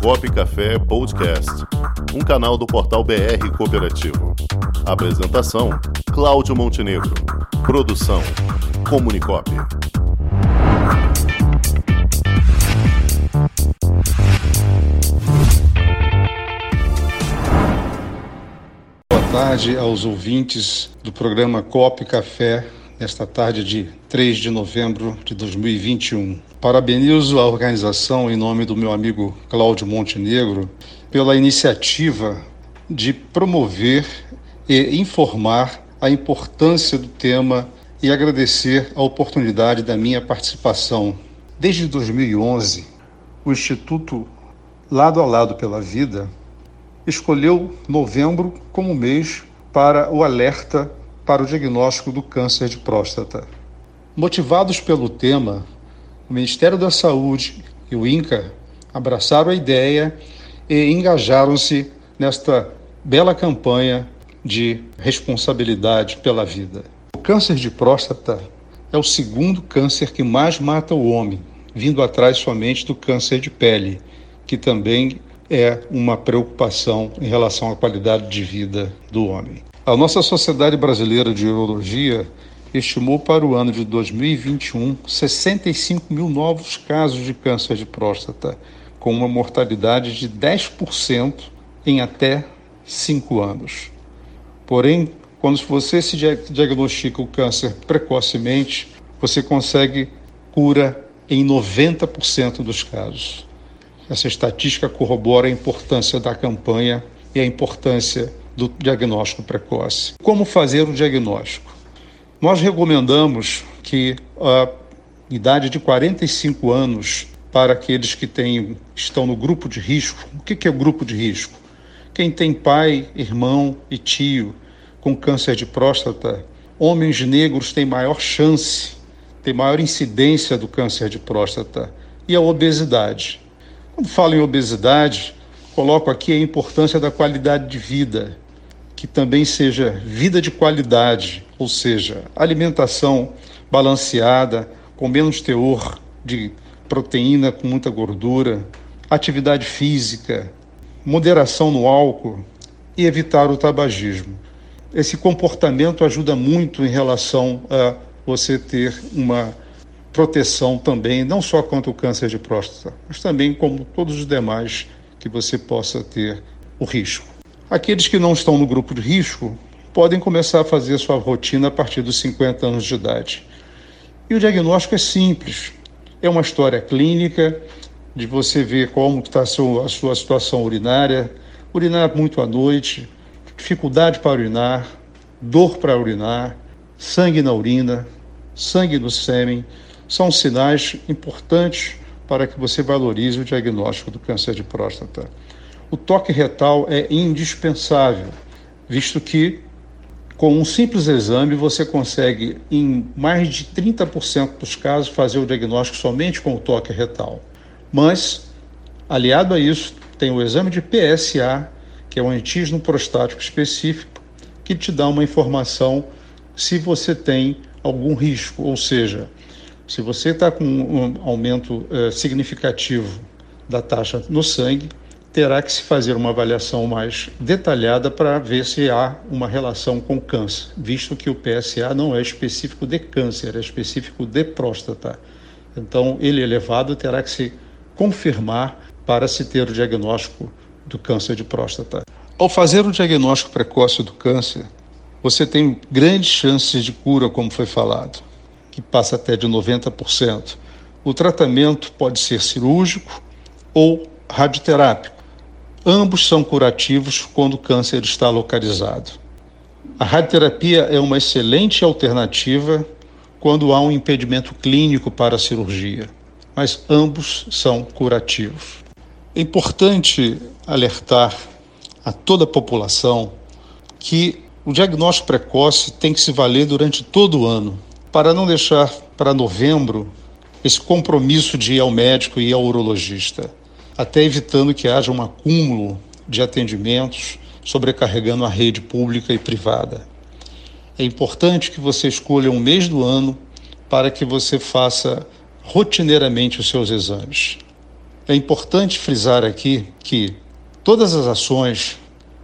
Comunicop Café Podcast, um canal do portal BR Cooperativo. Apresentação: Cláudio Montenegro. Produção: Comunicop. Boa tarde aos ouvintes do programa Cop Café nesta tarde de 3 de novembro de 2021. Parabenizo a organização em nome do meu amigo Cláudio Montenegro pela iniciativa de promover e informar a importância do tema e agradecer a oportunidade da minha participação. Desde 2011, o Instituto Lado a Lado pela Vida escolheu novembro como mês para o alerta para o diagnóstico do câncer de próstata. Motivados pelo tema, o Ministério da Saúde e o INCA abraçaram a ideia e engajaram-se nesta bela campanha de responsabilidade pela vida. O câncer de próstata é o segundo câncer que mais mata o homem, vindo atrás somente do câncer de pele, que também é uma preocupação em relação à qualidade de vida do homem. A nossa Sociedade Brasileira de Urologia estimou para o ano de 2021 65 mil novos casos de câncer de próstata, com uma mortalidade de 10% em até 5 anos. Porém, quando você se diagnostica o câncer precocemente, você consegue cura em 90% dos casos. Essa estatística corrobora a importância da campanha e a importância do diagnóstico precoce. Como fazer o diagnóstico? Nós recomendamos que a idade de 45 anos para aqueles que têm, estão no grupo de risco. O que é o grupo de risco? Quem tem pai, irmão e tio com câncer de próstata, homens negros têm maior chance, têm maior incidência do câncer de próstata. E a obesidade. Quando falo em obesidade, coloco aqui a importância da qualidade de vida, que também seja vida de qualidade, ou seja, alimentação balanceada, com menos teor de proteína com muita gordura, atividade física, moderação no álcool e evitar o tabagismo. Esse comportamento ajuda muito em relação a você ter uma proteção também, não só contra o câncer de próstata, mas também como todos os demais que você possa ter o risco. Aqueles que não estão no grupo de risco podem começar a fazer sua rotina a partir dos 50 anos de idade. E o diagnóstico é simples. É uma história clínica de você ver como está a sua, situação urinária, urinar muito à noite, dificuldade para urinar, dor para urinar, sangue na urina, sangue no sêmen, são sinais importantes para que você valorize o diagnóstico do câncer de próstata o toque retal é indispensável, visto que com um simples exame você consegue, em mais de 30% dos casos, fazer o diagnóstico somente com o toque retal. Mas, aliado a isso, tem o exame de PSA, que é um antígeno prostático específico, que te dá uma informação se você tem algum risco, ou seja, se você está com um aumento eh, significativo da taxa no sangue, terá que se fazer uma avaliação mais detalhada para ver se há uma relação com câncer, visto que o PSA não é específico de câncer, é específico de próstata. Então, ele elevado terá que se confirmar para se ter o diagnóstico do câncer de próstata. Ao fazer o diagnóstico precoce do câncer, você tem grandes chances de cura, como foi falado, que passa até de 90%. O tratamento pode ser cirúrgico ou radioterápico Ambos são curativos quando o câncer está localizado. A radioterapia é uma excelente alternativa quando há um impedimento clínico para a cirurgia, mas ambos são curativos. É importante alertar a toda a população que o diagnóstico precoce tem que se valer durante todo o ano, para não deixar para novembro esse compromisso de ir ao médico e ao urologista até evitando que haja um acúmulo de atendimentos, sobrecarregando a rede pública e privada. É importante que você escolha um mês do ano para que você faça rotineiramente os seus exames. É importante frisar aqui que todas as ações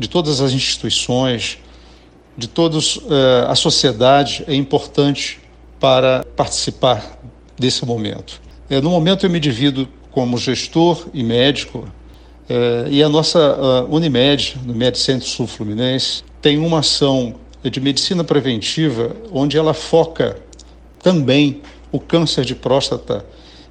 de todas as instituições, de todos eh, a sociedade é importante para participar desse momento. É, no momento eu me divido como gestor e médico é, e a nossa Unimed, no Med Centro Sul Fluminense, tem uma ação de medicina preventiva onde ela foca também o câncer de próstata,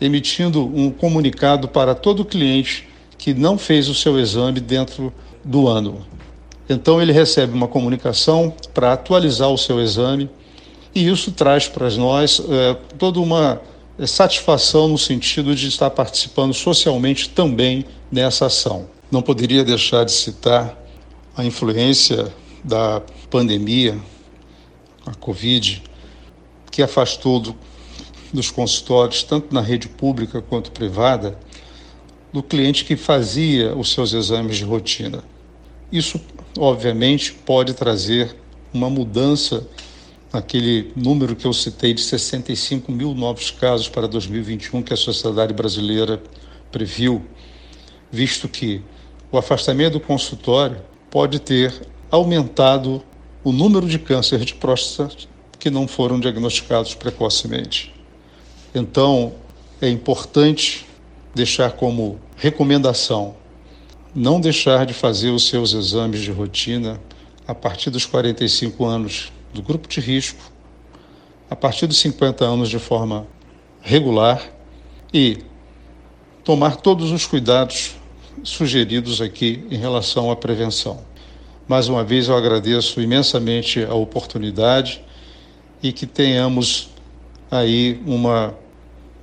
emitindo um comunicado para todo cliente que não fez o seu exame dentro do ano. Então ele recebe uma comunicação para atualizar o seu exame e isso traz para nós é, toda uma satisfação no sentido de estar participando socialmente também nessa ação. Não poderia deixar de citar a influência da pandemia, a Covid, que afastou do, dos consultórios, tanto na rede pública quanto privada, do cliente que fazia os seus exames de rotina. Isso, obviamente, pode trazer uma mudança naquele número que eu citei de 65 mil novos casos para 2021 que a sociedade brasileira previu, visto que o afastamento do consultório pode ter aumentado o número de câncer de próstata que não foram diagnosticados precocemente. Então, é importante deixar como recomendação não deixar de fazer os seus exames de rotina a partir dos 45 anos do grupo de risco, a partir dos 50 anos de forma regular e tomar todos os cuidados sugeridos aqui em relação à prevenção. Mais uma vez eu agradeço imensamente a oportunidade e que tenhamos aí uma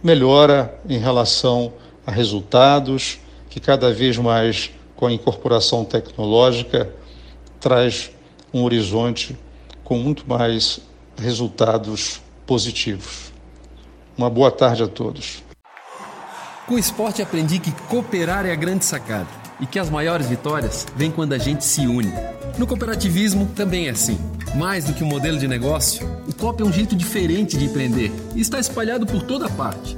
melhora em relação a resultados, que cada vez mais com a incorporação tecnológica, traz um horizonte com muito mais resultados positivos. Uma boa tarde a todos. Com o esporte aprendi que cooperar é a grande sacada e que as maiores vitórias vêm quando a gente se une. No cooperativismo também é assim. Mais do que um modelo de negócio, o COP é um jeito diferente de empreender e está espalhado por toda parte